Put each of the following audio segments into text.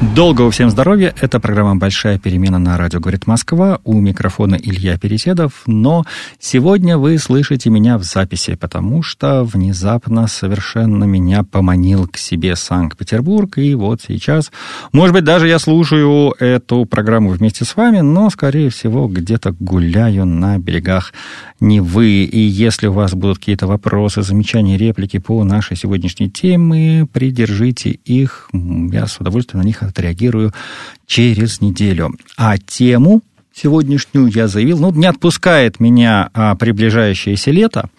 Долгого всем здоровья. Это программа «Большая перемена» на радио «Говорит Москва». У микрофона Илья Переседов. Но сегодня вы слышите меня в записи, потому что внезапно совершенно меня поманил к себе Санкт-Петербург. И вот сейчас, может быть, даже я слушаю эту программу вместе с вами, но, скорее всего, где-то гуляю на берегах Невы. И если у вас будут какие-то вопросы, замечания, реплики по нашей сегодняшней теме, придержите их. Я с удовольствием на них отреагирую через неделю. А тему сегодняшнюю я заявил, ну, не отпускает меня а, приближающееся лето,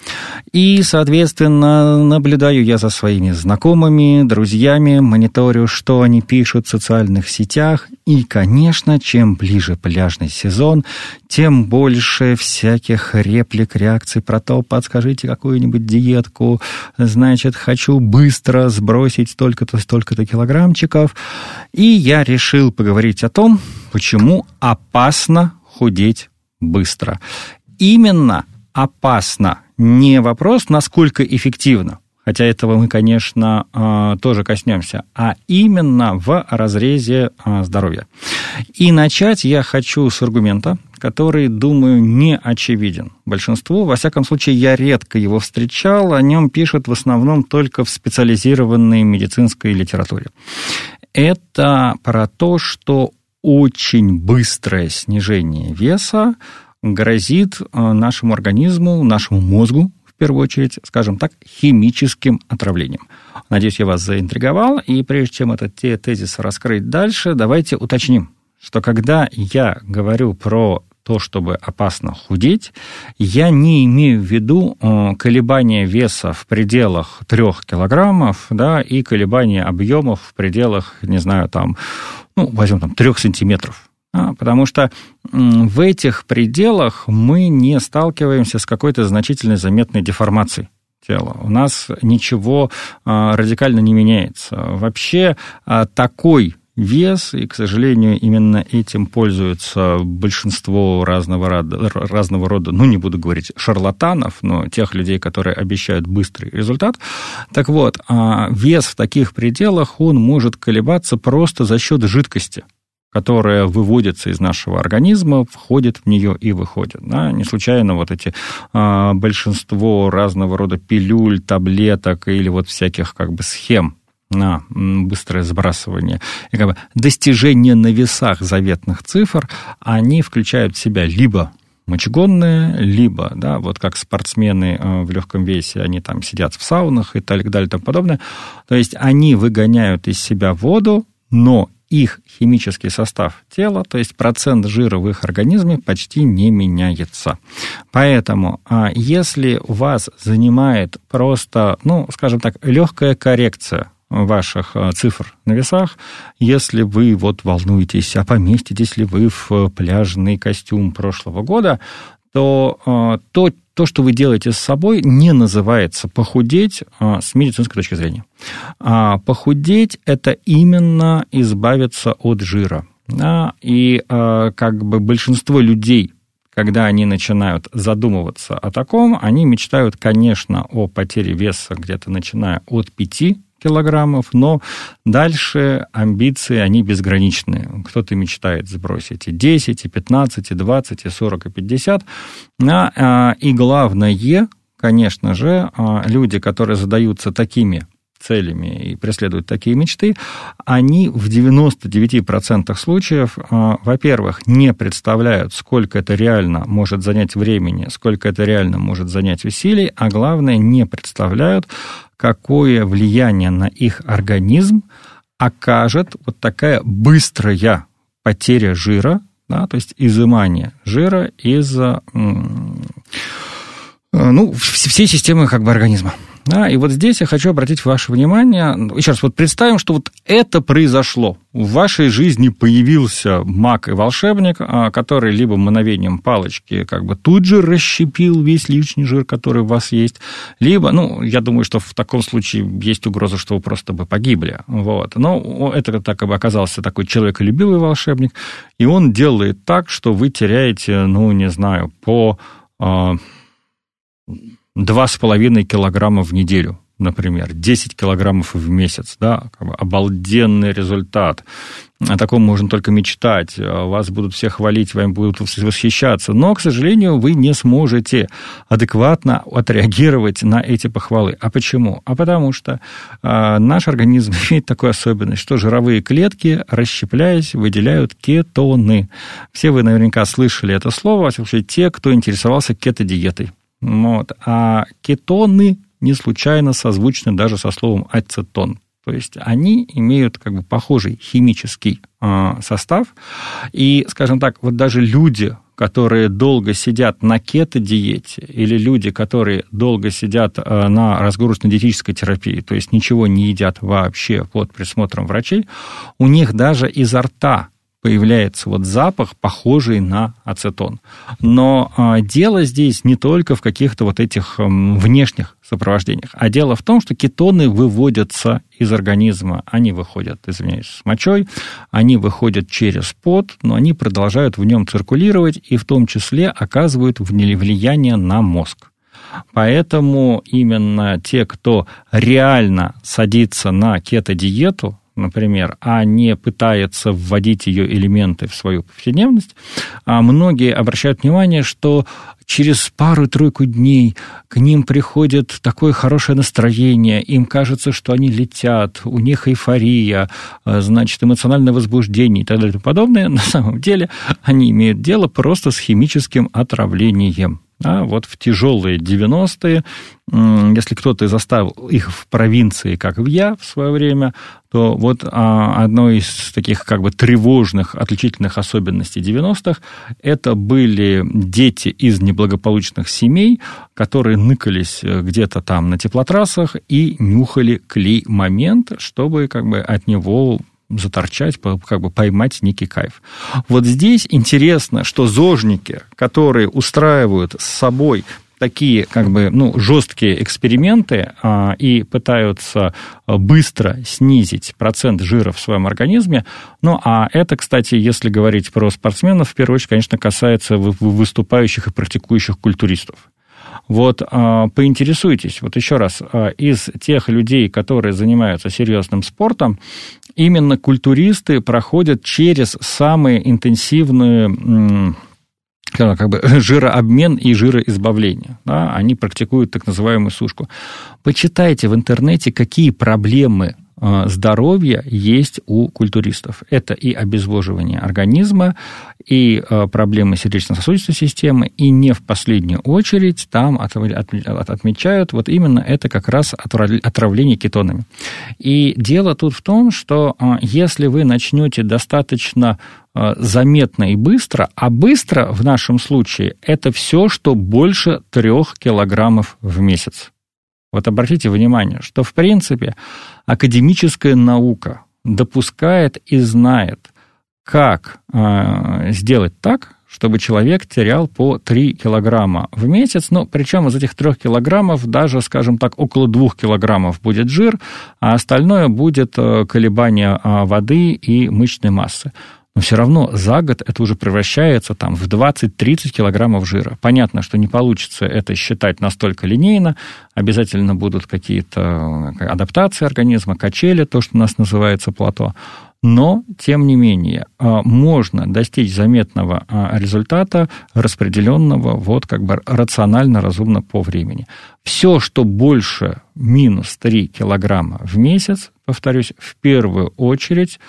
и, соответственно, наблюдаю я за своими знакомыми, друзьями, мониторю, что они пишут в социальных сетях, и, конечно, чем ближе пляжный сезон, тем больше всяких реплик, реакций про то, подскажите какую-нибудь диетку, значит, хочу быстро сбросить столько-то, столько-то килограммчиков, и я решил поговорить о том, почему опасно худеть быстро. Именно опасно. Не вопрос, насколько эффективно, хотя этого мы, конечно, а, тоже коснемся, а именно в разрезе а, здоровья. И начать я хочу с аргумента, который, думаю, не очевиден большинству. Во всяком случае, я редко его встречал, о нем пишут в основном только в специализированной медицинской литературе. Это про то, что очень быстрое снижение веса грозит э, нашему организму, нашему мозгу, в первую очередь, скажем так, химическим отравлением. Надеюсь, я вас заинтриговал, и прежде чем этот тезис раскрыть дальше, давайте уточним, что когда я говорю про то, чтобы опасно худеть, я не имею в виду э, колебания веса в пределах 3 килограммов, да, и колебания объемов в пределах, не знаю, там, ну, возьмем там 3 сантиметров. А, потому что в этих пределах мы не сталкиваемся с какой-то значительной заметной деформацией тела. У нас ничего а, радикально не меняется. Вообще а, такой вес, и, к сожалению, именно этим пользуются большинство разного рода, разного рода, ну, не буду говорить шарлатанов, но тех людей, которые обещают быстрый результат. Так вот, а, вес в таких пределах, он может колебаться просто за счет жидкости которая выводится из нашего организма, входит в нее и выходит. Да? Не случайно вот эти а, большинство разного рода пилюль, таблеток или вот всяких как бы схем на быстрое сбрасывание, и как бы достижение на весах заветных цифр, они включают в себя либо мочегонные, либо, да, вот как спортсмены э, в легком весе, они там сидят в саунах и так далее и тому подобное. То есть они выгоняют из себя воду, но их химический состав тела, то есть процент жира в их организме почти не меняется. Поэтому, а, если вас занимает просто, ну, скажем так, легкая коррекция ваших э, цифр на весах, если вы вот волнуетесь, а поместитесь ли вы в э, пляжный костюм прошлого года, то э, то, то, что вы делаете с собой, не называется похудеть с медицинской точки зрения. А похудеть – это именно избавиться от жира. Да? И как бы большинство людей, когда они начинают задумываться о таком, они мечтают, конечно, о потере веса где-то начиная от 5 килограммов, но дальше амбиции, они безграничные. Кто-то мечтает сбросить и 10, и 15, и 20, и 40, и 50. А, и главное, конечно же, а, люди, которые задаются такими целями и преследуют такие мечты, они в 99% случаев, а, во-первых, не представляют, сколько это реально может занять времени, сколько это реально может занять усилий, а главное, не представляют, какое влияние на их организм окажет вот такая быстрая потеря жира, да, то есть изымание жира из э, ну, все системы как бы организма. Да, и вот здесь я хочу обратить ваше внимание, еще раз, вот представим, что вот это произошло. В вашей жизни появился маг и волшебник, а, который либо мановением палочки как бы тут же расщепил весь лишний жир, который у вас есть, либо, ну, я думаю, что в таком случае есть угроза, что вы просто бы погибли. Вот. Но это так как бы оказался такой человеколюбивый волшебник, и он делает так, что вы теряете, ну, не знаю, по а, 2,5 килограмма в неделю, например, 10 килограммов в месяц, да, как бы обалденный результат. О таком можно только мечтать. Вас будут все хвалить, вами будут восхищаться. Но, к сожалению, вы не сможете адекватно отреагировать на эти похвалы. А почему? А потому что э, наш организм имеет такую особенность, что жировые клетки, расщепляясь, выделяют кетоны. Все вы наверняка слышали это слово, случае, те, кто интересовался кетодиетой. Вот. А кетоны не случайно созвучны даже со словом ацетон. То есть они имеют как бы похожий химический э, состав. И, скажем так, вот даже люди, которые долго сидят на кето-диете, или люди, которые долго сидят э, на разгрузочной диетической терапии, то есть ничего не едят вообще под присмотром врачей, у них даже изо рта появляется вот запах, похожий на ацетон. Но а, дело здесь не только в каких-то вот этих м, внешних сопровождениях, а дело в том, что кетоны выводятся из организма. Они выходят, извиняюсь, с мочой, они выходят через пот, но они продолжают в нем циркулировать и в том числе оказывают влияние на мозг. Поэтому именно те, кто реально садится на кето-диету, например, а не пытается вводить ее элементы в свою повседневность, а многие обращают внимание, что через пару-тройку дней к ним приходит такое хорошее настроение, им кажется, что они летят, у них эйфория, а, значит, эмоциональное возбуждение и так далее и тому подобное. На самом деле они имеют дело просто с химическим отравлением. А вот в тяжелые 90-е, если кто-то заставил их в провинции, как в я в свое время, то вот а, одной из таких как бы тревожных отличительных особенностей 90-х это были дети из неблагополучных семей, которые ныкались э, где-то там на теплотрассах и нюхали клей-момент, чтобы как бы от него заторчать, как бы поймать некий кайф. Вот здесь интересно, что зожники, которые устраивают с собой такие как бы ну, жесткие эксперименты а, и пытаются быстро снизить процент жира в своем организме. Ну, а это, кстати, если говорить про спортсменов, в первую очередь, конечно, касается выступающих и практикующих культуристов. Вот а, поинтересуйтесь, вот еще раз, а, из тех людей, которые занимаются серьезным спортом, именно культуристы проходят через самые интенсивные как бы жирообмен и жироизбавление. Да, они практикуют так называемую сушку. Почитайте в интернете, какие проблемы здоровья есть у культуристов. Это и обезвоживание организма, и э, проблемы сердечно-сосудистой системы, и не в последнюю очередь там отмечают вот именно это как раз отравление кетонами. И дело тут в том, что э, если вы начнете достаточно заметно и быстро, а быстро в нашем случае это все, что больше трех килограммов в месяц. Вот обратите внимание, что в принципе академическая наука допускает и знает, как э, сделать так, чтобы человек терял по 3 килограмма в месяц. Ну, причем из этих 3 килограммов даже, скажем так, около 2 килограммов будет жир, а остальное будет э, колебание э, воды и мышечной массы но все равно за год это уже превращается там, в 20-30 килограммов жира. Понятно, что не получится это считать настолько линейно, обязательно будут какие-то э, адаптации организма, качели, то, что у нас называется плато, но, тем не менее, э, можно достичь заметного э, результата, распределенного вот как бы рационально, разумно по времени. Все, что больше минус 3 килограмма в месяц, повторюсь, в первую очередь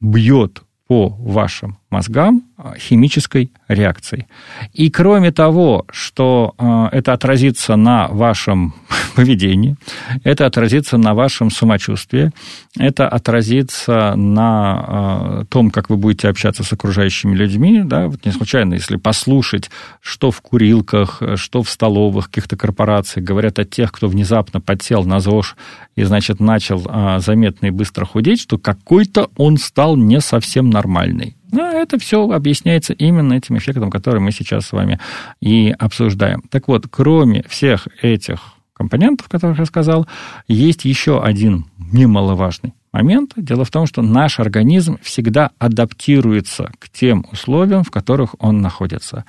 бьет по вашим мозгам а, химической реакцией. И кроме того, что а, это отразится на вашем поведении, это отразится на вашем самочувствии, это отразится на э, том, как вы будете общаться с окружающими людьми. Да? Вот не случайно, если послушать, что в курилках, что в столовых каких-то корпораций говорят о тех, кто внезапно подсел на ЗОЖ и, значит, начал заметно и быстро худеть, что какой-то он стал не совсем нормальный. Но это все объясняется именно этим эффектом, который мы сейчас с вами и обсуждаем. Так вот, кроме всех этих компонентов, которых я сказал, есть еще один немаловажный момент. Дело в том, что наш организм всегда адаптируется к тем условиям, в которых он находится.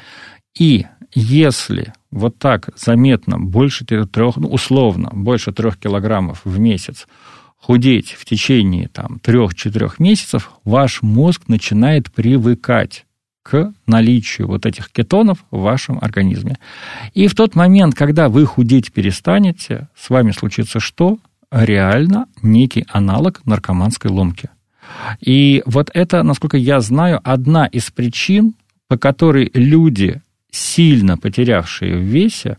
И если вот так заметно больше трех, ну, условно, больше трех килограммов в месяц худеть в течение там, 3-4 месяцев, ваш мозг начинает привыкать к наличию вот этих кетонов в вашем организме. И в тот момент, когда вы худеть перестанете, с вами случится что? Реально некий аналог наркоманской ломки. И вот это, насколько я знаю, одна из причин, по которой люди, сильно потерявшие в весе,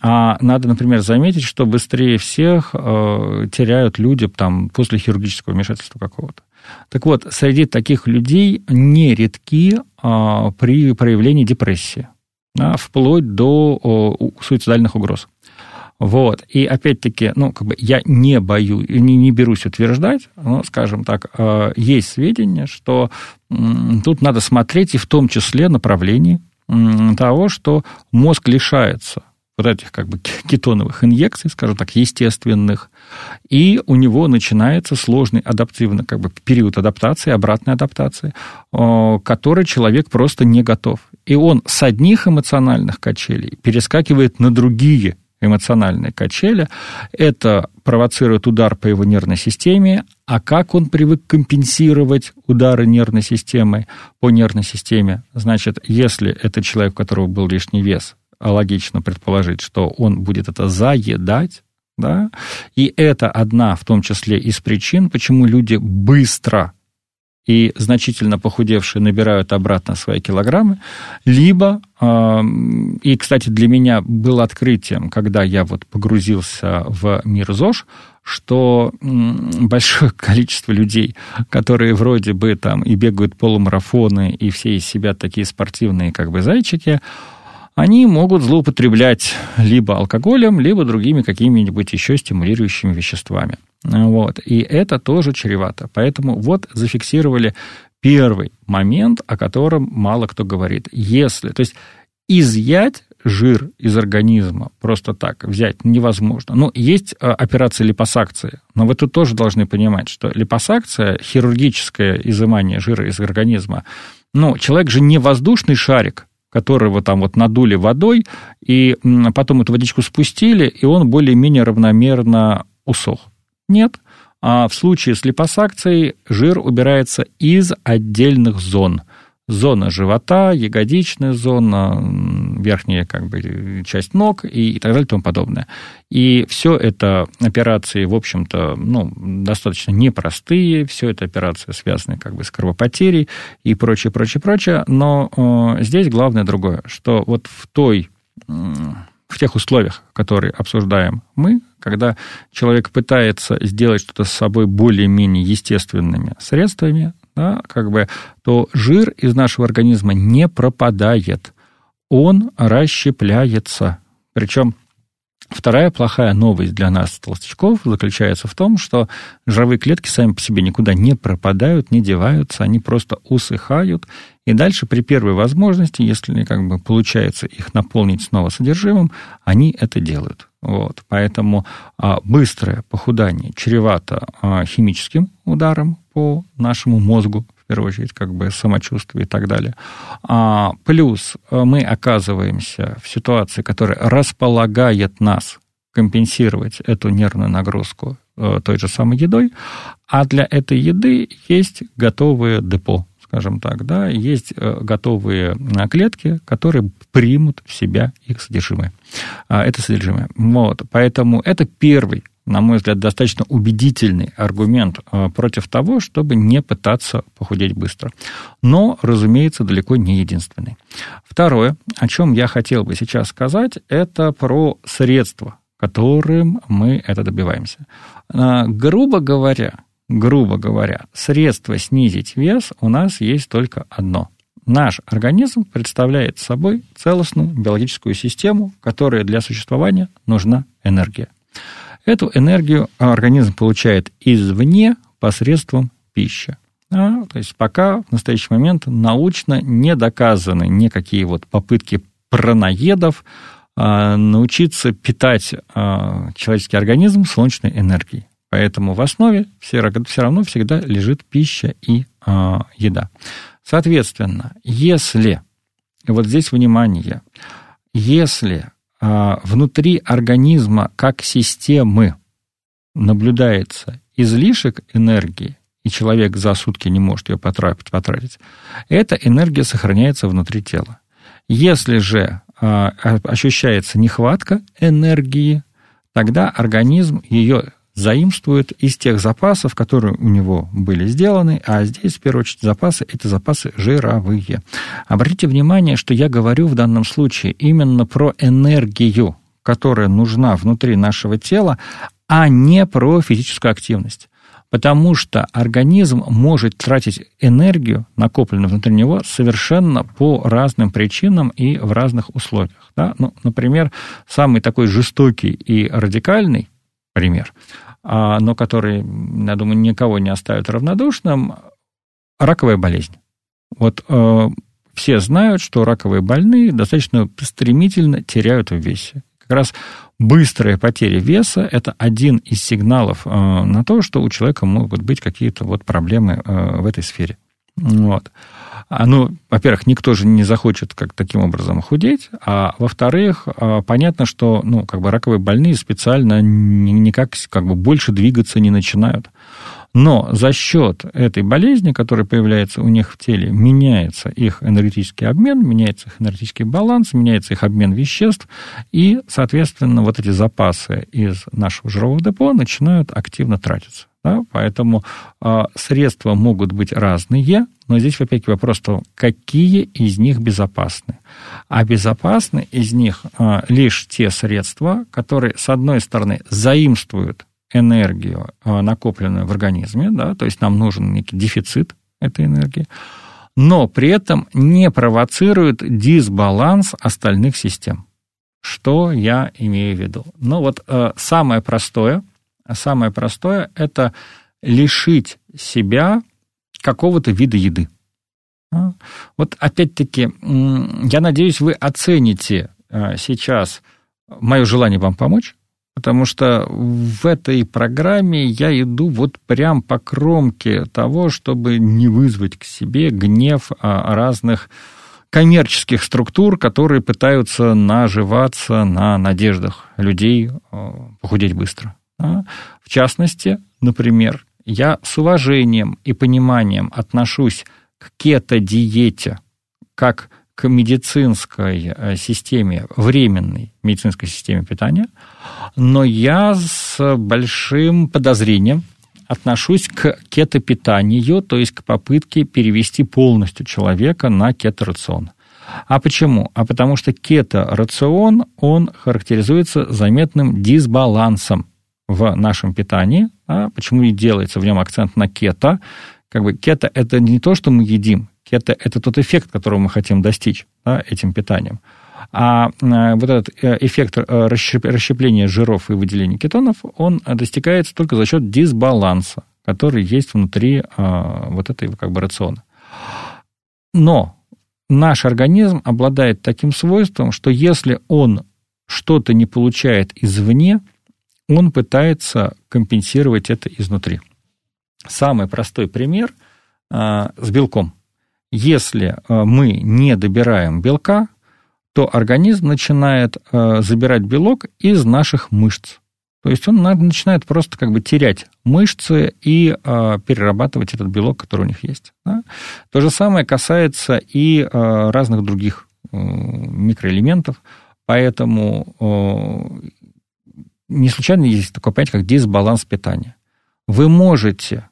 а надо, например, заметить, что быстрее всех э, теряют люди там, после хирургического вмешательства какого-то. Так вот, среди таких людей нередки э, при проявлении депрессии, да, вплоть до э, суицидальных угроз. Вот. И опять-таки, ну, как бы я не боюсь, не, не берусь утверждать, но, скажем так, э, есть сведения, что тут надо смотреть и в том числе направлении того, что мозг лишается вот этих как бы кетоновых инъекций, скажем так, естественных, и у него начинается сложный адаптивный как бы, период адаптации, обратной адаптации, который человек просто не готов. И он с одних эмоциональных качелей перескакивает на другие эмоциональные качели. Это провоцирует удар по его нервной системе. А как он привык компенсировать удары нервной системы по нервной системе? Значит, если это человек, у которого был лишний вес, логично предположить, что он будет это заедать, да, и это одна, в том числе, из причин, почему люди быстро и значительно похудевшие набирают обратно свои килограммы, либо, и, кстати, для меня было открытием, когда я вот погрузился в мир ЗОЖ, что большое количество людей, которые вроде бы там и бегают полумарафоны, и все из себя такие спортивные как бы зайчики, они могут злоупотреблять либо алкоголем, либо другими какими-нибудь еще стимулирующими веществами. Вот. И это тоже чревато. Поэтому вот зафиксировали первый момент, о котором мало кто говорит. Если, то есть изъять жир из организма просто так взять невозможно. Ну, есть э, операция липосакции, но вы тут тоже должны понимать, что липосакция, хирургическое изымание жира из организма, ну, человек же не воздушный шарик, которого там вот надули водой, и потом эту водичку спустили, и он более-менее равномерно усох. Нет. А в случае с липосакцией жир убирается из отдельных зон. Зона живота, ягодичная зона, верхняя как бы, часть ног и, и так далее и тому подобное. И все это операции, в общем-то, ну, достаточно непростые, все это операции связаны как бы с кровопотерей и прочее, прочее, прочее. Но э, здесь главное другое, что вот в той в тех условиях, которые обсуждаем мы, когда человек пытается сделать что-то с собой более-менее естественными средствами, да, как бы, то жир из нашего организма не пропадает он расщепляется. Причем Вторая плохая новость для нас, толстячков, заключается в том, что жировые клетки сами по себе никуда не пропадают, не деваются, они просто усыхают, и дальше при первой возможности, если как бы получается их наполнить снова содержимым, они это делают. Вот. Поэтому а, быстрое похудание чревато а, химическим ударом по нашему мозгу, первую очередь, как бы самочувствие и так далее. А, плюс э, мы оказываемся в ситуации, которая располагает нас компенсировать эту нервную нагрузку э, той же самой едой, а для этой еды есть готовые депо, скажем так, да, есть э, готовые клетки, которые примут в себя их содержимое. А, это содержимое. Вот, поэтому это первый на мой взгляд, достаточно убедительный аргумент э, против того, чтобы не пытаться похудеть быстро. Но, разумеется, далеко не единственный. Второе, о чем я хотел бы сейчас сказать, это про средства, которым мы это добиваемся. А, грубо говоря, грубо говоря, средство снизить вес у нас есть только одно. Наш организм представляет собой целостную биологическую систему, которая для существования нужна энергия. Эту энергию организм получает извне посредством пищи. А, то есть пока в настоящий момент научно не доказаны никакие вот попытки праноедов а, научиться питать а, человеческий организм солнечной энергией. Поэтому в основе все, все равно всегда лежит пища и а, еда. Соответственно, если, вот здесь внимание, если а, внутри организма как системы наблюдается излишек энергии, и человек за сутки не может ее потратить, потратить эта энергия сохраняется внутри тела. Если же а, ощущается нехватка энергии, тогда организм ее заимствует из тех запасов, которые у него были сделаны, а здесь, в первую очередь, запасы – это запасы жировые. Обратите внимание, что я говорю в данном случае именно про энергию, которая нужна внутри нашего тела, а не про физическую активность. Потому что организм может тратить энергию, накопленную внутри него, совершенно по разным причинам и в разных условиях. Да? Ну, например, самый такой жестокий и радикальный пример, но который, я думаю, никого не оставит равнодушным, раковая болезнь. Вот э, все знают, что раковые больные достаточно стремительно теряют в весе. Как раз быстрая потеря веса – это один из сигналов э, на то, что у человека могут быть какие-то вот проблемы э, в этой сфере. Вот. А, ну, во-первых, никто же не захочет как таким образом худеть, а во-вторых, э, понятно, что ну, как бы раковые больные специально никак как бы больше двигаться не начинают. Но за счет этой болезни, которая появляется у них в теле, меняется их энергетический обмен, меняется их энергетический баланс, меняется их обмен веществ, и, соответственно, вот эти запасы из нашего жирового депо начинают активно тратиться. Да? Поэтому э, средства могут быть разные, но здесь опять вопрос того, какие из них безопасны. А безопасны из них э, лишь те средства, которые, с одной стороны, заимствуют энергию, а, накопленную в организме, да, то есть нам нужен некий дефицит этой энергии, но при этом не провоцирует дисбаланс остальных систем. Что я имею в виду? Ну вот э, самое простое, самое простое – это лишить себя какого-то вида еды. А? Вот опять-таки, я надеюсь, вы оцените э, сейчас мое желание вам помочь, Потому что в этой программе я иду вот прям по кромке того, чтобы не вызвать к себе гнев а, разных коммерческих структур, которые пытаются наживаться на надеждах людей а, похудеть быстро. В частности, например, я с уважением и пониманием отношусь к кето-диете как медицинской э, системе, временной медицинской системе питания, но я с большим подозрением отношусь к кетопитанию, то есть к попытке перевести полностью человека на кеторацион. А почему? А потому что кеторацион, он характеризуется заметным дисбалансом в нашем питании. А почему и делается в нем акцент на кето? Как бы кето – это не то, что мы едим, это, это тот эффект, которого мы хотим достичь да, этим питанием. А э, вот этот э, эффект э, расщепления жиров и выделения кетонов, он достигается только за счет дисбаланса, который есть внутри вот этой как бы рациона. Но наш организм обладает таким свойством, что если он что-то не получает извне, он пытается компенсировать это изнутри. Самый простой пример с белком – если э, мы не добираем белка, то организм начинает э, забирать белок из наших мышц. То есть он начинает просто как бы терять мышцы и э, перерабатывать этот белок, который у них есть. Да? То же самое касается и разных других микроэлементов. Поэтому не случайно есть такое понятие, как дисбаланс питания. Вы можете Э,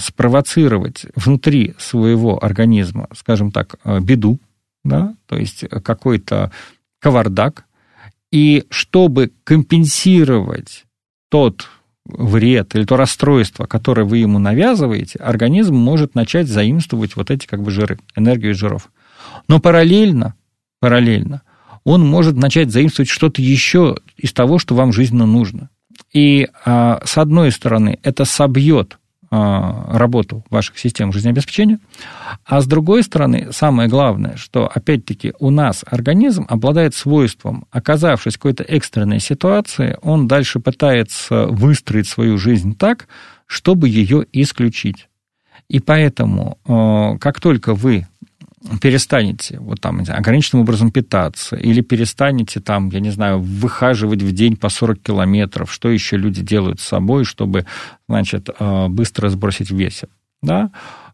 спровоцировать внутри своего организма, скажем так, э, беду, да, то есть какой-то кавардак, И чтобы компенсировать тот вред или то расстройство, которое вы ему навязываете, организм может начать заимствовать вот эти как бы жиры, энергию из жиров. Но параллельно, параллельно он может начать заимствовать что-то еще из того, что вам жизненно нужно. И а, с одной стороны, это собьет работу ваших систем жизнеобеспечения. А с другой стороны, самое главное, что, опять-таки, у нас организм обладает свойством, оказавшись в какой-то экстренной ситуации, он дальше пытается выстроить свою жизнь так, чтобы ее исключить. И поэтому, а, как только вы перестанете вот там, ограниченным образом питаться, или перестанете там, я не знаю, выхаживать в день по 40 километров, что еще люди делают с собой, чтобы, значит, э, быстро сбросить вес, да,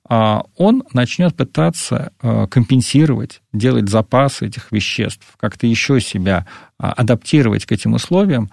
а он начнет пытаться э, компенсировать, делать запасы этих веществ, как-то еще себя а, адаптировать к этим условиям,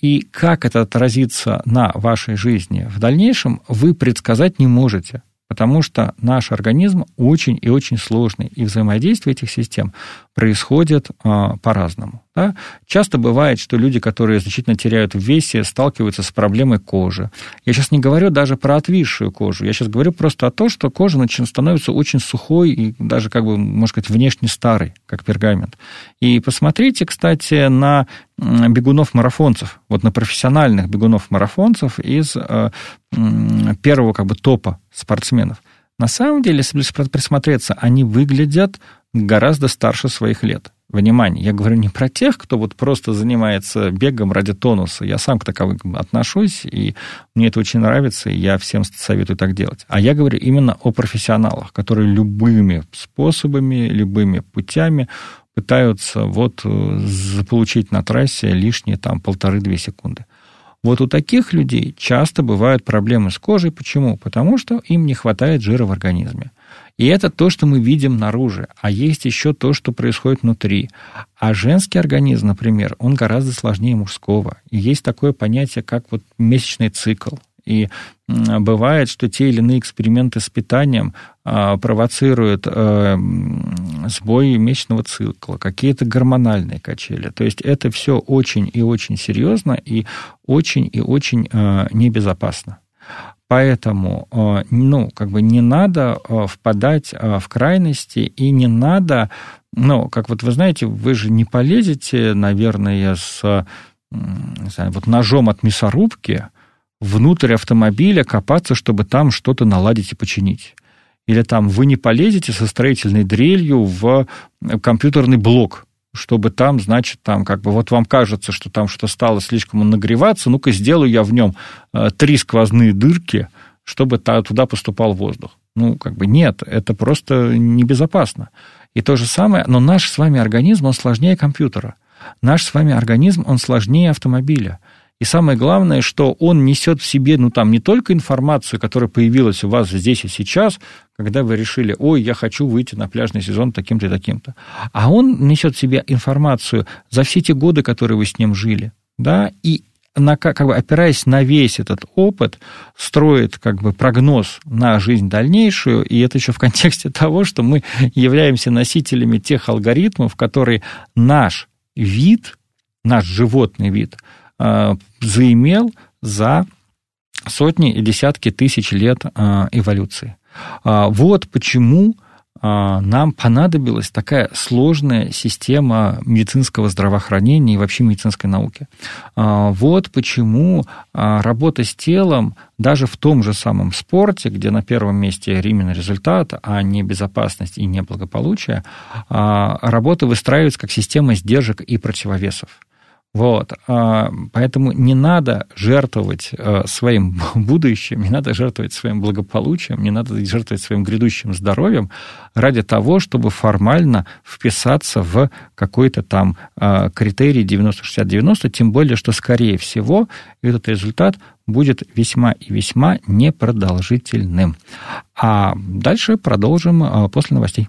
и как это отразится на вашей жизни в дальнейшем, вы предсказать не можете потому что наш организм очень и очень сложный, и взаимодействие этих систем происходит а, по-разному. Да? Часто бывает, что люди, которые значительно теряют в весе, сталкиваются с проблемой кожи. Я сейчас не говорю даже про отвисшую кожу, я сейчас говорю просто о том, что кожа становится очень сухой и даже, как бы, можно сказать, внешне старой, как пергамент. И посмотрите, кстати, на бегунов-марафонцев, вот на профессиональных бегунов-марафонцев из э, первого как бы топа спортсменов. На самом деле, если присмотреться, они выглядят гораздо старше своих лет. Внимание, я говорю не про тех, кто вот просто занимается бегом ради тонуса. Я сам к таковым отношусь, и мне это очень нравится, и я всем советую так делать. А я говорю именно о профессионалах, которые любыми способами, любыми путями пытаются вот э, заполучить на трассе лишние там полторы-две секунды. Вот у таких людей часто бывают проблемы с кожей. Почему? Потому что им не хватает жира в организме. И это то, что мы видим наружу. А есть еще то, что происходит внутри. А женский организм, например, он гораздо сложнее мужского. И есть такое понятие, как вот месячный цикл. И бывает, что те или иные эксперименты с питанием а, провоцируют а, сбой месячного цикла, какие-то гормональные качели. То есть это все очень и очень серьезно и очень и очень а, небезопасно. Поэтому, ну, как бы не надо впадать в крайности и не надо, ну, как вот вы знаете, вы же не полезете, наверное, с не знаю, вот ножом от мясорубки, внутрь автомобиля копаться, чтобы там что-то наладить и починить. Или там вы не полезете со строительной дрелью в компьютерный блок, чтобы там, значит, там как бы вот вам кажется, что там что-то стало слишком нагреваться, ну-ка сделаю я в нем э, три сквозные дырки, чтобы туда поступал воздух. Ну, как бы нет, это просто небезопасно. И то же самое, но наш с вами организм, он сложнее компьютера. Наш с вами организм, он сложнее автомобиля. И самое главное, что он несет в себе, ну, там, не только информацию, которая появилась у вас здесь и сейчас, когда вы решили, ой, я хочу выйти на пляжный сезон таким-то и таким-то, а он несет в себе информацию за все те годы, которые вы с ним жили, да, и на, как бы опираясь на весь этот опыт, строит как бы прогноз на жизнь дальнейшую, и это еще в контексте того, что мы являемся носителями тех алгоритмов, которые наш вид, наш животный вид – заимел за сотни и десятки тысяч лет э, эволюции. А, вот почему а, нам понадобилась такая сложная система медицинского здравоохранения и вообще медицинской науки. А, вот почему работа с телом даже в том же самом спорте, где на первом месте именно результат, а не безопасность и не благополучие, работа выстраивается как система сдержек и противовесов. Вот. А, поэтому не надо жертвовать э, своим будущим, не надо жертвовать своим благополучием, не надо жертвовать своим грядущим здоровьем ради того, чтобы формально вписаться в какой-то там э, критерий 90-60-90, тем более, что, скорее всего, этот результат будет весьма и весьма непродолжительным. А дальше продолжим э, после новостей.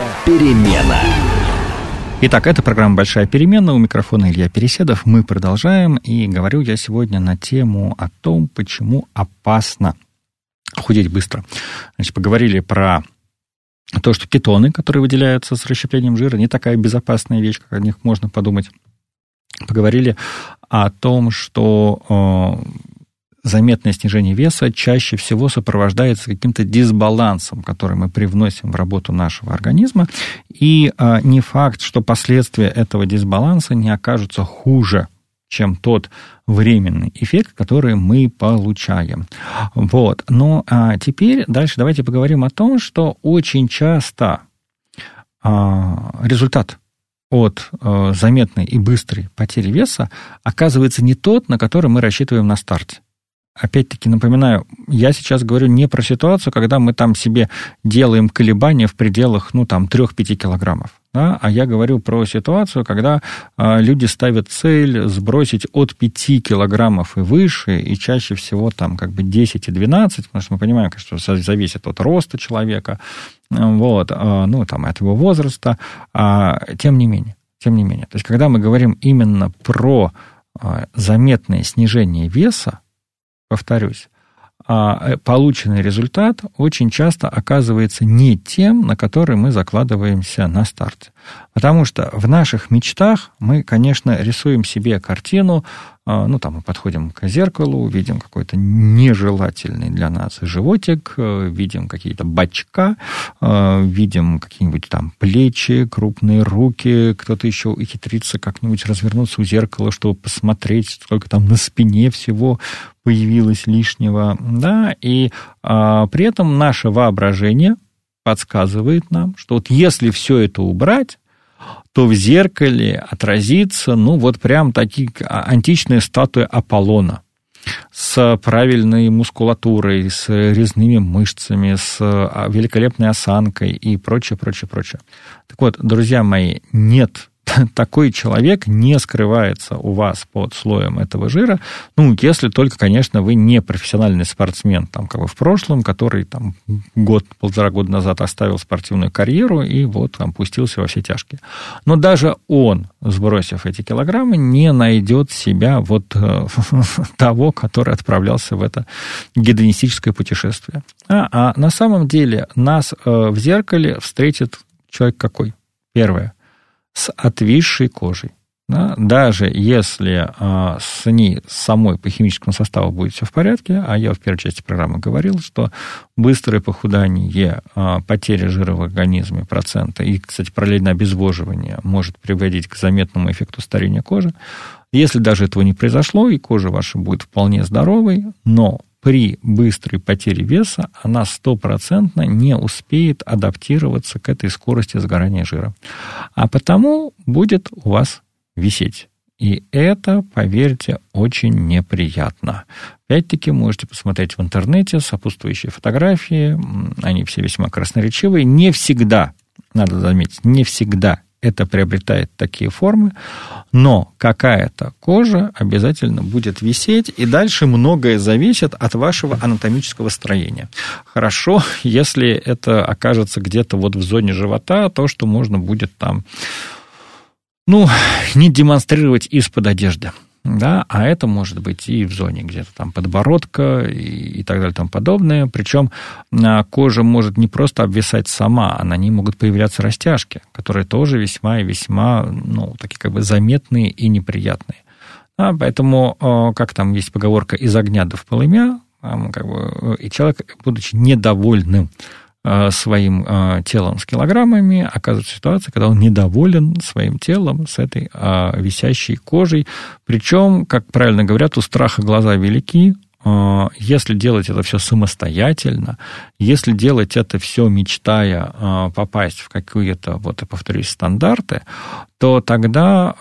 перемена». Итак, это программа «Большая перемена». У микрофона Илья Переседов. Мы продолжаем. И говорю я сегодня на тему о том, почему опасно худеть быстро. Значит, поговорили про то, что кетоны, которые выделяются с расщеплением жира, не такая безопасная вещь, как о них можно подумать. Поговорили о том, что э, заметное снижение веса чаще всего сопровождается каким-то дисбалансом, который мы привносим в работу нашего организма. И э, не факт, что последствия этого дисбаланса не окажутся хуже чем тот временный эффект, который мы получаем. Вот. Но а, теперь дальше давайте поговорим о том, что очень часто а, результат от а, заметной и быстрой потери веса оказывается не тот, на который мы рассчитываем на старте опять-таки напоминаю, я сейчас говорю не про ситуацию, когда мы там себе делаем колебания в пределах, ну, там, 3-5 килограммов. Да? А я говорю про ситуацию, когда а, люди ставят цель сбросить от 5 килограммов и выше, и чаще всего там как бы 10 и 12, потому что мы понимаем, что зависит от роста человека, вот, а, ну, там, от его возраста, а, тем не менее, тем не менее. То есть, когда мы говорим именно про а, заметное снижение веса, повторюсь, а э, полученный результат очень часто оказывается не тем, на который мы закладываемся на старте. Потому что в наших мечтах мы, конечно, рисуем себе картину, а, ну, там мы подходим к зеркалу, видим какой-то нежелательный для нас животик, э, видим какие-то бачка, э, видим какие-нибудь там плечи, крупные руки, кто-то еще ухитрится как-нибудь развернуться у зеркала, чтобы посмотреть, сколько там на спине всего появилось лишнего, да, и а, при этом наше воображение подсказывает нам, что вот если все это убрать, то в зеркале отразится, ну, вот прям такие античные статуи Аполлона с правильной мускулатурой, с резными мышцами, с а, великолепной осанкой и прочее, прочее, прочее. Так вот, друзья мои, нет такой человек не скрывается у вас под слоем этого жира, ну, если только, конечно, вы не профессиональный спортсмен, там, как бы в прошлом, который там год, полтора года назад оставил спортивную карьеру и вот там пустился во все тяжкие. Но даже он, сбросив эти килограммы, не найдет себя вот э, того, который отправлялся в это гедонистическое путешествие. А, а на самом деле нас э, в зеркале встретит человек какой? Первое – с отвисшей кожей. Да, даже если а, с ней самой по химическому составу будет все в порядке, а я в первой части программы говорил, что быстрое похудание, а, потеря жира в организме процента и, кстати, параллельно обезвоживание может приводить к заметному эффекту старения кожи. Если даже этого не произошло, и кожа ваша будет вполне здоровой, но при быстрой потере веса она стопроцентно не успеет адаптироваться к этой скорости сгорания жира. А потому будет у вас висеть. И это, поверьте, очень неприятно. Опять-таки, можете посмотреть в интернете сопутствующие фотографии. Они все весьма красноречивые. Не всегда, надо заметить, не всегда это приобретает такие формы, но какая-то кожа обязательно будет висеть, и дальше многое зависит от вашего анатомического строения. Хорошо, если это окажется где-то вот в зоне живота, то, что можно будет там, ну, не демонстрировать из-под одежды да, а это может быть и в зоне где-то там подбородка и, и так далее и тому подобное. Причем а, кожа может не просто обвисать сама, а на ней могут появляться растяжки, которые тоже весьма и весьма, ну, такие как бы заметные и неприятные. Да, поэтому, а, как там есть поговорка, из огня до в полымя, как бы, и человек, будучи недовольным своим э, телом с килограммами, оказывается ситуация, когда он недоволен своим телом с этой э, висящей кожей. Причем, как правильно говорят, у страха глаза велики, если делать это все самостоятельно, если делать это все мечтая попасть в какие-то, вот и повторюсь, стандарты, то тогда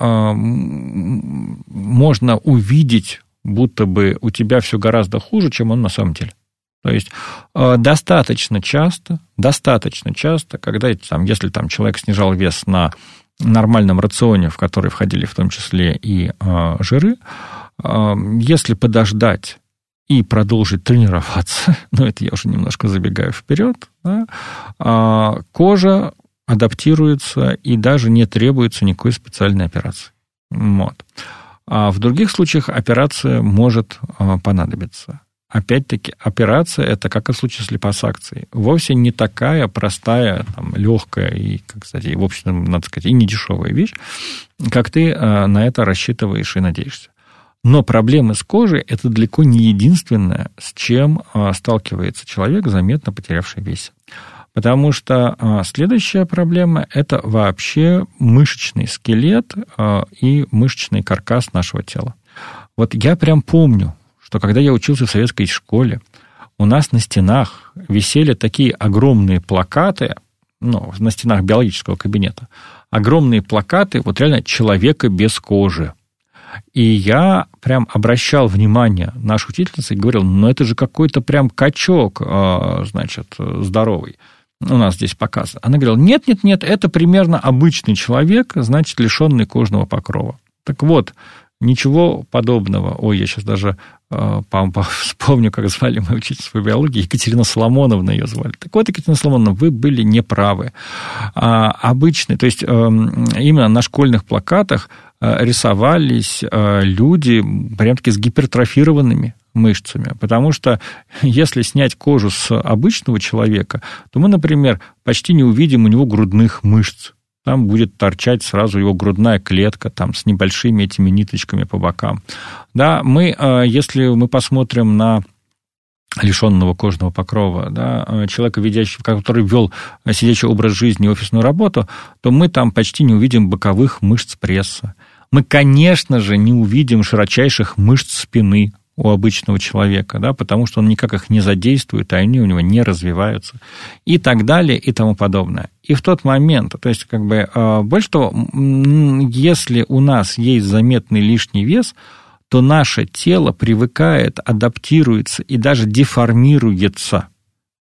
можно увидеть, будто бы у тебя все гораздо хуже, чем он на самом деле. То есть э, достаточно часто, достаточно часто, когда там, если там человек снижал вес на нормальном рационе, в который входили в том числе и э, жиры, э, если подождать и продолжить тренироваться, ну, это я уже немножко забегаю вперед, да, э, кожа адаптируется и даже не требуется никакой специальной операции. Вот. А в других случаях операция может э, понадобиться. Опять-таки, операция это как и в случае с липосакцией. Вовсе не такая простая, там, легкая и, кстати, в общем, надо сказать, и не дешевая вещь, как ты э, на это рассчитываешь и надеешься. Но проблемы с кожей – это далеко не единственное, с чем э, сталкивается человек, заметно потерявший вес. Потому что э, следующая проблема – это вообще мышечный скелет и мышечный каркас нашего тела. Вот я прям помню, что когда я учился в советской школе, у нас на стенах висели такие огромные плакаты, ну, на стенах биологического кабинета, огромные плакаты, вот реально человека без кожи. И я прям обращал внимание нашей учительницы и говорил, ну это же какой-то прям качок, а, значит, здоровый у нас здесь показано. Она говорила, нет, нет, нет, это примерно обычный человек, значит, лишенный кожного покрова. Так вот, ничего подобного. Ой, я сейчас даже вспомню, как звали мою учительницу по биологии, Екатерина Соломоновна ее звали. Так вот, Екатерина Соломоновна, вы были неправы. А, обычный, то есть эм, именно на школьных плакатах э, рисовались э, люди прям-таки с гипертрофированными мышцами. Потому что если снять кожу с обычного человека, то мы, например, почти не увидим у него грудных мышц там будет торчать сразу его грудная клетка там, с небольшими этими ниточками по бокам. Да, мы, э, если мы посмотрим на лишенного кожного покрова, да, э, человека, ведящего, который вел сидячий образ жизни и офисную работу, то мы там почти не увидим боковых мышц пресса. Мы, конечно же, не увидим широчайших мышц спины, у обычного человека, да, потому что он никак их не задействует, а они у него не развиваются и так далее и тому подобное. И в тот момент, то есть как бы а, больше того, если у нас есть заметный лишний вес, то наше тело привыкает, адаптируется и даже деформируется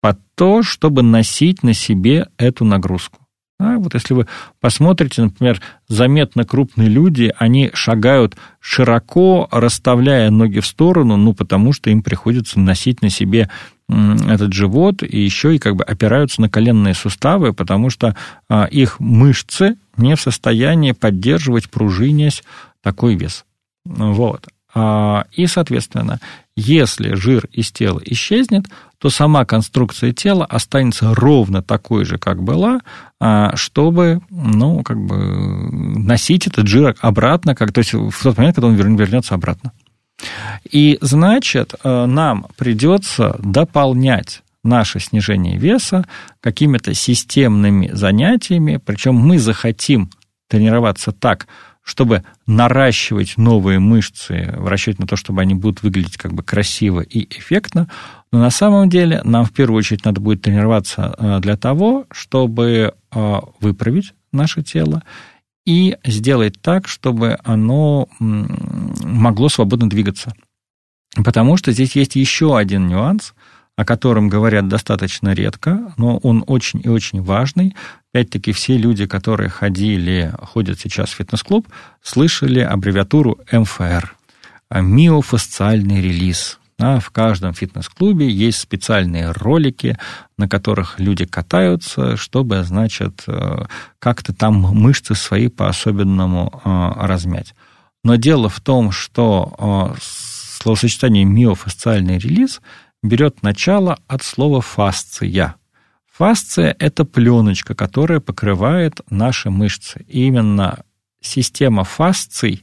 под то, чтобы носить на себе эту нагрузку. Да, вот если вы посмотрите, например, заметно крупные люди, они шагают широко, расставляя ноги в сторону, ну, потому что им приходится носить на себе этот живот, и еще и как бы опираются на коленные суставы, потому что а, их мышцы не в состоянии поддерживать пружинясь такой вес. Вот. А, и, соответственно, если жир из тела исчезнет, то сама конструкция тела останется ровно такой же, как была, а, чтобы, ну, как бы носить этот жир обратно, как, то есть в тот момент, когда он вернется обратно. И, значит, э, нам придется дополнять наше снижение веса какими-то системными занятиями, причем мы захотим тренироваться так, чтобы наращивать новые мышцы в расчете на то, чтобы они будут выглядеть как бы красиво и эффектно. Но на самом деле нам в первую очередь надо будет тренироваться э, для того, чтобы э, выправить наше тело и сделать так, чтобы оно могло свободно двигаться. Потому что здесь есть еще один нюанс, о котором говорят достаточно редко, но он очень и очень важный. Опять-таки, все люди, которые ходили, ходят сейчас в фитнес-клуб, слышали аббревиатуру МФР – миофасциальный релиз. А в каждом фитнес-клубе есть специальные ролики, на которых люди катаются, чтобы, значит, э, как-то там мышцы свои по-особенному э, размять. Но дело в том, что э, словосочетание миофасциальный релиз берет начало от слова фасция – Фасция – это пленочка, которая покрывает наши мышцы. И именно система фасций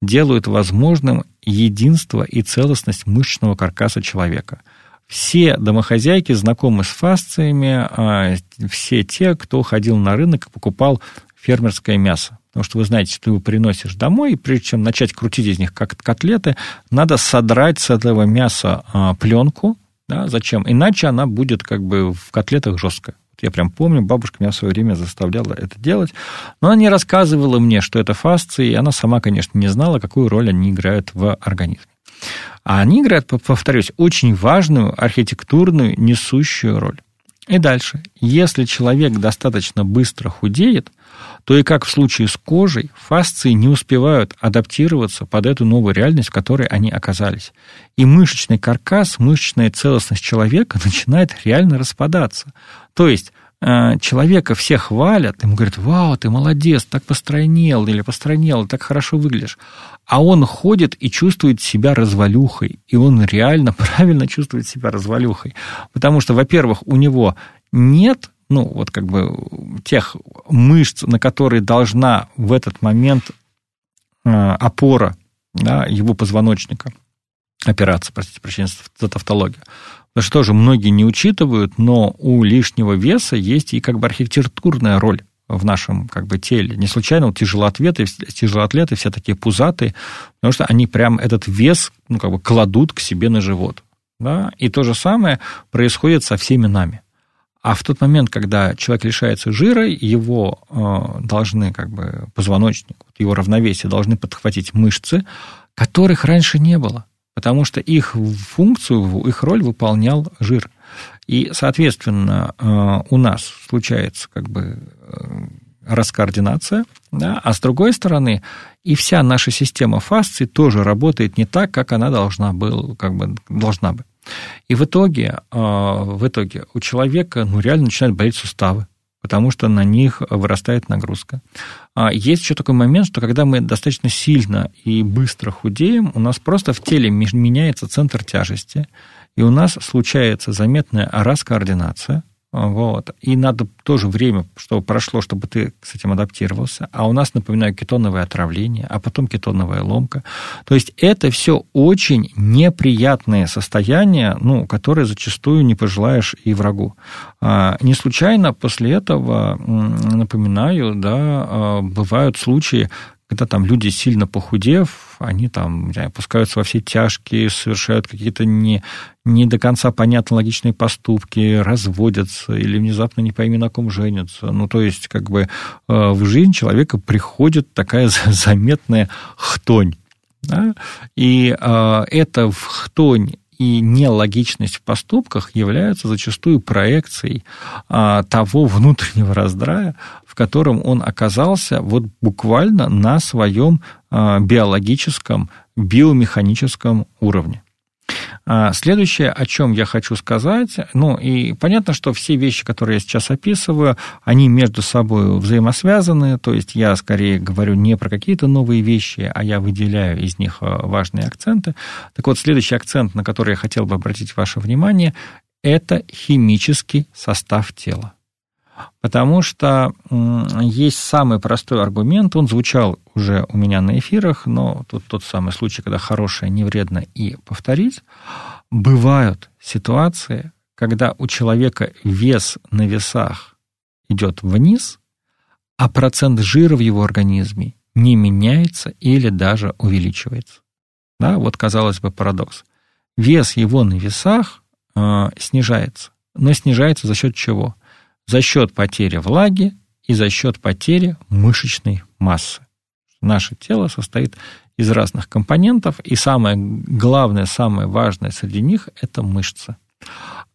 делает возможным единство и целостность мышечного каркаса человека. Все домохозяйки знакомы с фасциями, а все те, кто ходил на рынок и покупал фермерское мясо. Потому что вы знаете, что ты его приносишь домой, и прежде чем начать крутить из них как котлеты, надо содрать с этого мяса а, пленку, да, зачем? Иначе она будет как бы в котлетах жесткая. Я прям помню, бабушка меня в свое время заставляла это делать. Но она не рассказывала мне, что это фасции, и она сама, конечно, не знала, какую роль они играют в организме. А они играют, повторюсь, очень важную архитектурную несущую роль. И дальше. Если человек достаточно быстро худеет, то и как в случае с кожей, фасции не успевают адаптироваться под эту новую реальность, в которой они оказались. И мышечный каркас, мышечная целостность человека начинает реально распадаться. То есть э, человека все хвалят, ему говорят, вау, ты молодец, так постройнел или постройнел, так хорошо выглядишь. А он ходит и чувствует себя развалюхой, и он реально правильно чувствует себя развалюхой. Потому что, во-первых, у него нет ну, вот как бы тех мышц, на которые должна в этот момент э, опора да, его позвоночника опираться, простите, прощения за тавтологию. Потому что тоже многие не учитывают, но у лишнего веса есть и как бы архитектурная роль в нашем как бы теле. Не случайно вот тяжелоатлеты, тяжелоатлеты все такие пузатые, потому что они прям этот вес ну, как бы кладут к себе на живот. Да? И то же самое происходит со всеми нами. А в тот момент, когда человек лишается жира, его э, должны, как бы, позвоночник, его равновесие должны подхватить мышцы, которых раньше не было, потому что их функцию, их роль выполнял жир. И, соответственно, э, у нас случается как бы э, раскоординация, да, а с другой стороны, и вся наша система фасций тоже работает не так, как она должна, был, как бы, должна быть. И в итоге, а, в итоге у человека ну, реально начинают болеть суставы, потому что на них вырастает нагрузка. А есть еще такой момент, что когда мы достаточно сильно и быстро худеем, у нас просто в теле меняется центр тяжести, и у нас случается заметная раскоординация – вот. И надо тоже время, чтобы прошло, чтобы ты с этим адаптировался. А у нас, напоминаю, кетоновое отравление, а потом кетоновая ломка. То есть это все очень неприятное состояние, ну, которое зачастую не пожелаешь и врагу. А, не случайно после этого, напоминаю, да, а, бывают случаи, когда там люди, сильно похудев, они там знаю, опускаются во все тяжкие, совершают какие-то не, не до конца понятно логичные поступки, разводятся или внезапно не пойми на ком женятся. Ну, то есть, как бы э, в жизнь человека приходит такая заметная хтонь. Да? И э, эта хтонь и нелогичность в поступках являются зачастую проекцией а, того внутреннего раздрая, в котором он оказался вот буквально на своем а, биологическом, биомеханическом уровне. А, следующее, о чем я хочу сказать, ну и понятно, что все вещи, которые я сейчас описываю, они между собой взаимосвязаны, то есть я скорее говорю не про какие-то новые вещи, а я выделяю из них а, важные акценты. Так вот, следующий акцент, на который я хотел бы обратить ваше внимание, это химический состав тела. Потому что есть самый простой аргумент, он звучал уже у меня на эфирах, но тут тот самый случай, когда хорошее не вредно и повторить. Бывают ситуации, когда у человека вес на весах идет вниз, а процент жира в его организме не меняется или даже увеличивается. Да, вот казалось бы парадокс. Вес его на весах э, снижается, но снижается за счет чего? За счет потери влаги и за счет потери мышечной массы. Наше тело состоит из разных компонентов, и самое главное, самое важное среди них – это мышцы.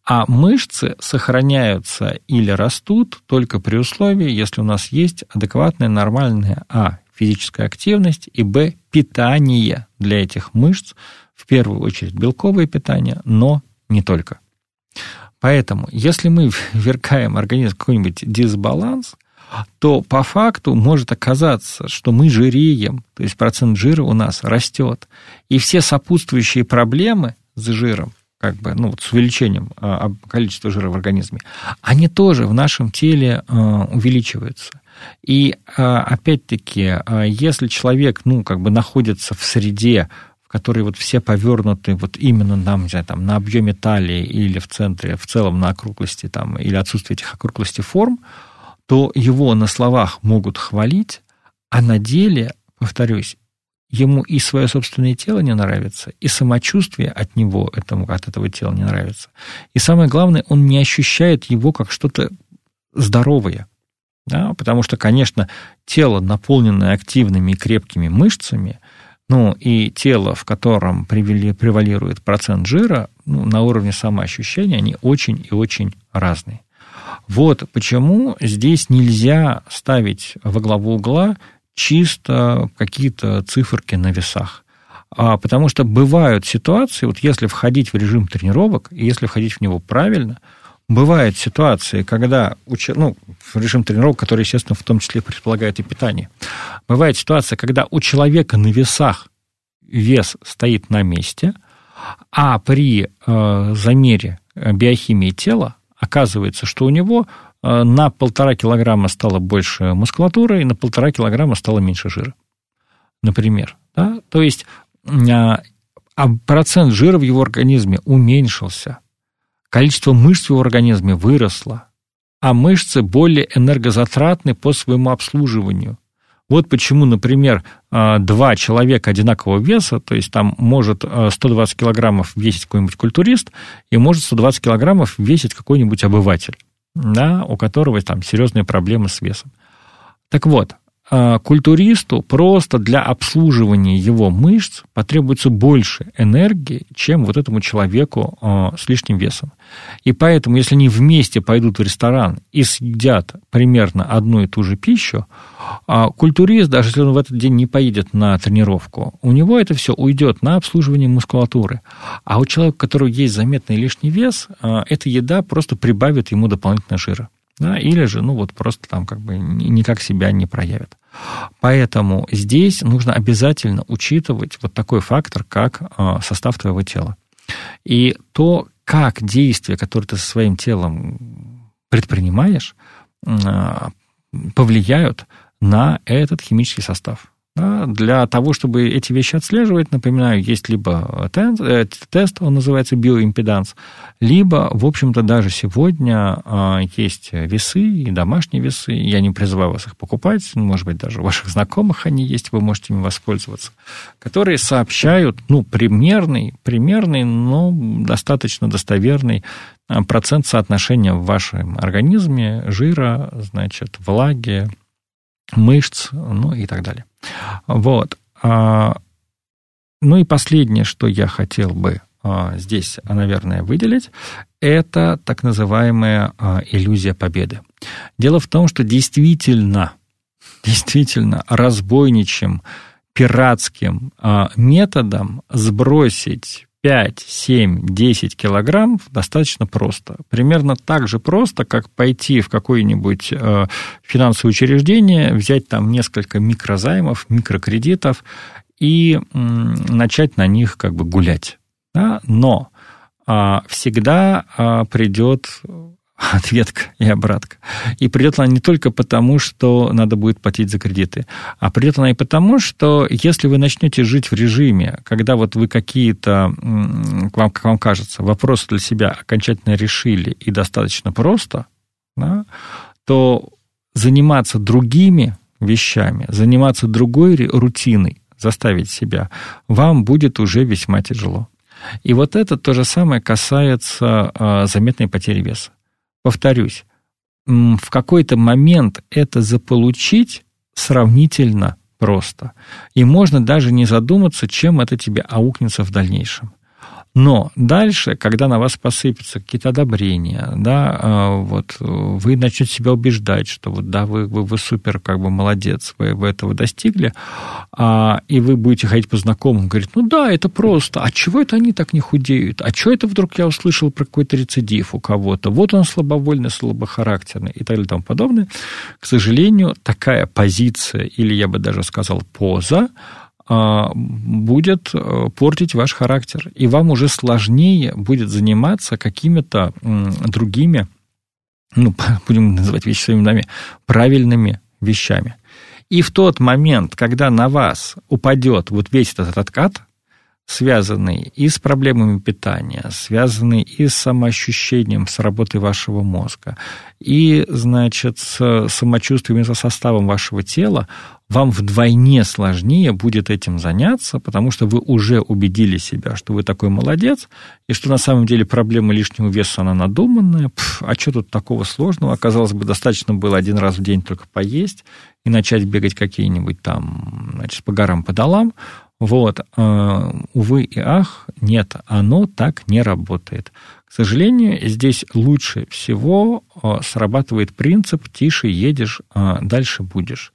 А мышцы сохраняются или растут только при условии, если у нас есть адекватная, нормальная а. физическая активность и б. питание для этих мышц, в первую очередь белковое питание, но не только. Поэтому, если мы вверкаем организм какой-нибудь дисбаланс, то по факту может оказаться, что мы жиреем, то есть процент жира у нас растет. И все сопутствующие проблемы с жиром, как бы, ну, с увеличением а, количества жира в организме, они тоже в нашем теле а, увеличиваются. И а, опять-таки, если человек, ну, как бы находится в среде, которые вот все повернуты вот именно на, не знаю, там, на объеме талии или в центре, в целом на округлости там, или отсутствие этих округлостей форм, то его на словах могут хвалить, а на деле, повторюсь, ему и свое собственное тело не нравится, и самочувствие от него, этому, от этого тела не нравится. И самое главное, он не ощущает его как что-то здоровое. Да? Потому что, конечно, тело, наполненное активными и крепкими мышцами – ну, и тело, в котором превалирует процент жира, ну, на уровне самоощущения, они очень и очень разные. Вот почему здесь нельзя ставить во главу угла чисто какие-то циферки на весах. А, потому что бывают ситуации, вот если входить в режим тренировок, и если входить в него правильно, бывают ситуации, когда, ну, в режим тренировок, который, естественно, в том числе предполагает и питание, бывает ситуация, когда у человека на весах вес стоит на месте, а при э, замере биохимии тела оказывается, что у него э, на полтора килограмма стало больше мускулатуры и на полтора килограмма стало меньше жира. Например. Да? То есть а, а процент жира в его организме уменьшился, количество мышц в организме выросло, а мышцы более энергозатратны по своему обслуживанию. Вот почему, например, а, два человека одинакового веса, то есть там может 120 килограммов весить какой-нибудь культурист и может 120 килограммов весить какой-нибудь обыватель, да, у которого там серьезные проблемы с весом. Так вот, а, культуристу просто для обслуживания его мышц потребуется больше энергии, чем вот этому человеку а, с лишним весом. И поэтому, если они вместе пойдут в ресторан и съедят примерно одну и ту же пищу, а, культурист, даже если он в этот день не поедет на тренировку, у него это все уйдет на обслуживание мускулатуры. А у человека, у которого есть заметный лишний вес, эта еда просто прибавит ему дополнительно жира. Да, или же, ну, вот просто там как бы никак себя не проявит. Поэтому здесь нужно обязательно учитывать вот такой фактор, как а, состав твоего тела. И то, как действия, которые ты со своим телом предпринимаешь, а, повлияют на этот химический состав. Да, для того, чтобы эти вещи отслеживать, напоминаю, есть либо тест, э, тест он называется биоимпеданс, либо, в общем-то, даже сегодня а, есть весы и домашние весы. Я не призываю вас их покупать, может быть, даже у ваших знакомых они есть, вы можете ими воспользоваться, которые сообщают, ну, примерный, примерный, но достаточно достоверный а, процент соотношения в вашем организме жира, значит, влаги, мышц, ну и так далее. Вот. А, ну и последнее, что я хотел бы а, здесь, наверное, выделить, это так называемая а, иллюзия победы. Дело в том, что действительно, действительно разбойничьим, пиратским методом сбросить 5, 7, 10 килограмм достаточно просто. Примерно так же просто, как пойти в какое-нибудь э, финансовое учреждение, взять там несколько микрозаймов, микрокредитов и начать на них как бы гулять. Да? Но а, всегда а, придет ответка и обратка. И придет она не только потому, что надо будет платить за кредиты, а придет она и потому, что если вы начнете жить в режиме, когда вот вы какие-то, вам, как вам кажется, вопросы для себя окончательно решили и достаточно просто, да, то заниматься другими вещами, заниматься другой рутиной, заставить себя, вам будет уже весьма тяжело. И вот это то же самое касается а, заметной потери веса. Повторюсь, в какой-то момент это заполучить сравнительно просто. И можно даже не задуматься, чем это тебе аукнется в дальнейшем. Но дальше, когда на вас посыпятся какие-то одобрения, да, а, вот вы начнете себя убеждать, что вот да, вы, вы, вы супер, как бы молодец, вы, вы этого достигли, а, и вы будете ходить по знакомым, говорить, ну да, это просто, а чего это они так не худеют, а что это вдруг я услышал про какой-то рецидив у кого-то, вот он слабовольный, слабохарактерный и так далее и тому подобное. К сожалению, такая позиция, или я бы даже сказал поза, будет э, портить ваш характер, и вам уже сложнее будет заниматься какими-то другими, ну, будем называть вещи своими именами, правильными вещами. И в тот момент, когда на вас упадет вот весь этот откат, связанный и с проблемами питания, связанный и с самоощущением, с работой вашего мозга, и, значит, с самочувствием со составом вашего тела, вам вдвойне сложнее будет этим заняться, потому что вы уже убедили себя, что вы такой молодец, и что на самом деле проблема лишнего веса, она надуманная. Пф, а что тут такого сложного? Оказалось бы, достаточно было один раз в день только поесть и начать бегать какие-нибудь там, значит, по горам, по долам. Вот, э, увы и ах, нет, оно так не работает. К сожалению, здесь лучше всего срабатывает принцип «тише едешь, дальше будешь».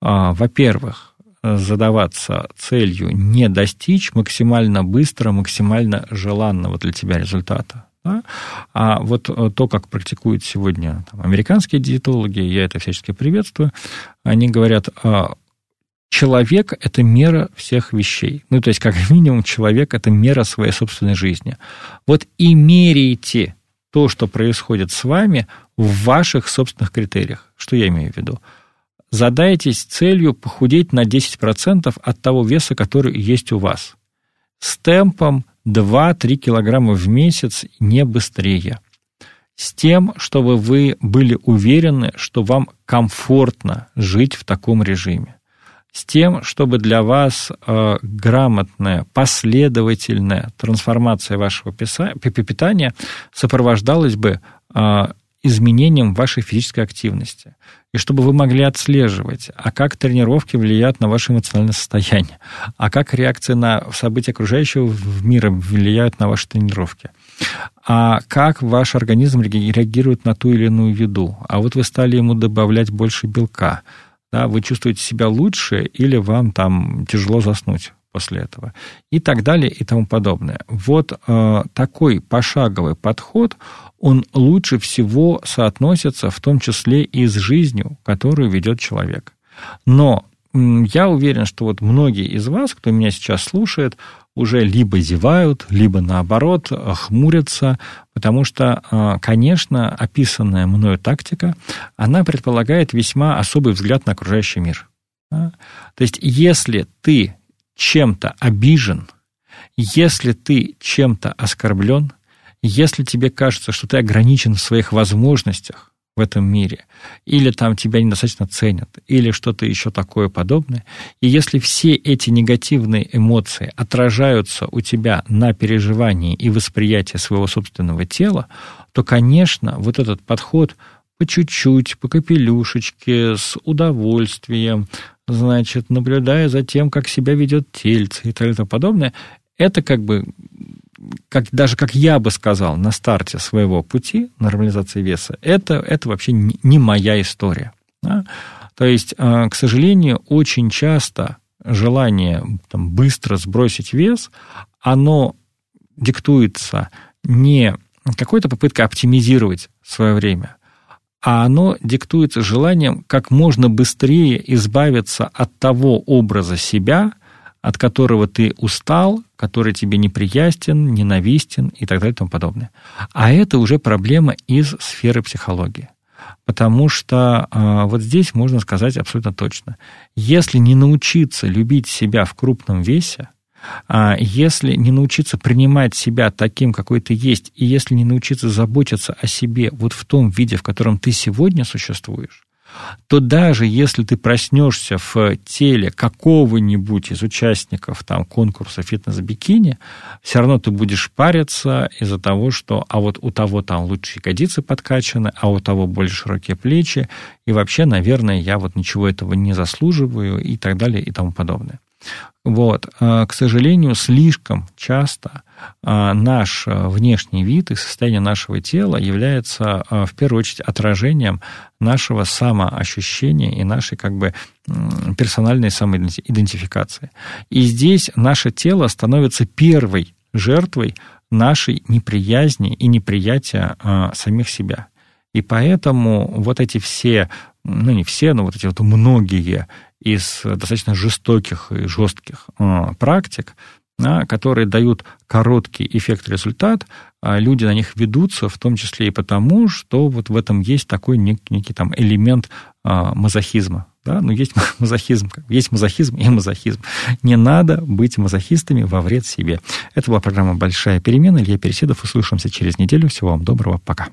Во-первых, задаваться целью не достичь максимально быстро, максимально желанного для тебя результата. Да? А вот э, то, как практикуют сегодня там, американские диетологи, я это всячески приветствую, они говорят, а, человек – это мера всех вещей. Ну, то есть, как минимум, человек – это мера своей собственной жизни. Вот и меряйте то, что происходит с вами в ваших собственных критериях. Что я имею в виду? Задайтесь целью похудеть на 10% от того веса, который есть у вас. С темпом 2-3 килограмма в месяц, не быстрее. С тем, чтобы вы были уверены, что вам комфортно жить в таком режиме. С тем, чтобы для вас э, грамотная, последовательная трансформация вашего питания сопровождалась бы э, изменением вашей физической активности. И чтобы вы могли отслеживать, а как тренировки влияют на ваше эмоциональное состояние, а как реакции на события окружающего мира влияют на ваши тренировки, а как ваш организм реагирует на ту или иную еду, а вот вы стали ему добавлять больше белка, да, вы чувствуете себя лучше или вам там тяжело заснуть после этого и так далее и тому подобное. Вот э, такой пошаговый подход, он лучше всего соотносится в том числе и с жизнью, которую ведет человек. Но я уверен, что вот многие из вас, кто меня сейчас слушает, уже либо зевают, либо наоборот хмурятся, потому что, э, конечно, описанная мною тактика, она предполагает весьма особый взгляд на окружающий мир. То есть, если ты чем-то обижен, если ты чем-то оскорблен, если тебе кажется, что ты ограничен в своих возможностях в этом мире, или там тебя недостаточно ценят, или что-то еще такое подобное, и если все эти негативные эмоции отражаются у тебя на переживании и восприятии своего собственного тела, то, конечно, вот этот подход по чуть-чуть, по капелюшечке, с удовольствием, значит, наблюдая за тем, как себя ведет тельце и так далее подобное, это как бы, как, даже как я бы сказал, на старте своего пути нормализации веса, это, это вообще не моя история. Да? То есть, а, к сожалению, очень часто желание там, быстро сбросить вес, оно диктуется не какой-то попыткой оптимизировать свое время, а оно диктуется желанием как можно быстрее избавиться от того образа себя, от которого ты устал, который тебе неприятен, ненавистен и так далее и тому подобное. А это уже проблема из сферы психологии. Потому что э, вот здесь можно сказать абсолютно точно. Если не научиться любить себя в крупном весе, если не научиться принимать себя таким, какой ты есть, и если не научиться заботиться о себе вот в том виде, в котором ты сегодня существуешь, то даже если ты проснешься в теле какого-нибудь из участников там, конкурса фитнес-бикини, все равно ты будешь париться из-за того, что а вот у того там лучше ягодицы подкачаны, а у того более широкие плечи, и вообще, наверное, я вот ничего этого не заслуживаю и так далее и тому подобное. Вот. А, к сожалению, слишком часто а, наш а, внешний вид и состояние нашего тела является в первую очередь отражением нашего самоощущения и нашей как бы персональной самоидентификации. И здесь наше тело становится первой жертвой нашей неприязни и неприятия самих себя. И поэтому вот эти все, ну не все, но вот эти вот многие из достаточно жестоких и жестких э, практик, которые дают короткий эффект-результат, а люди на них ведутся, в том числе и потому, что вот в этом есть такой некий, некий там элемент а, мазохизма. Да? Ну, есть мазохизм, есть мазохизм и мазохизм. Не надо быть мазохистами во вред себе. Это была программа «Большая перемена». Илья Переседов. Услышимся через неделю. Всего вам доброго. Пока.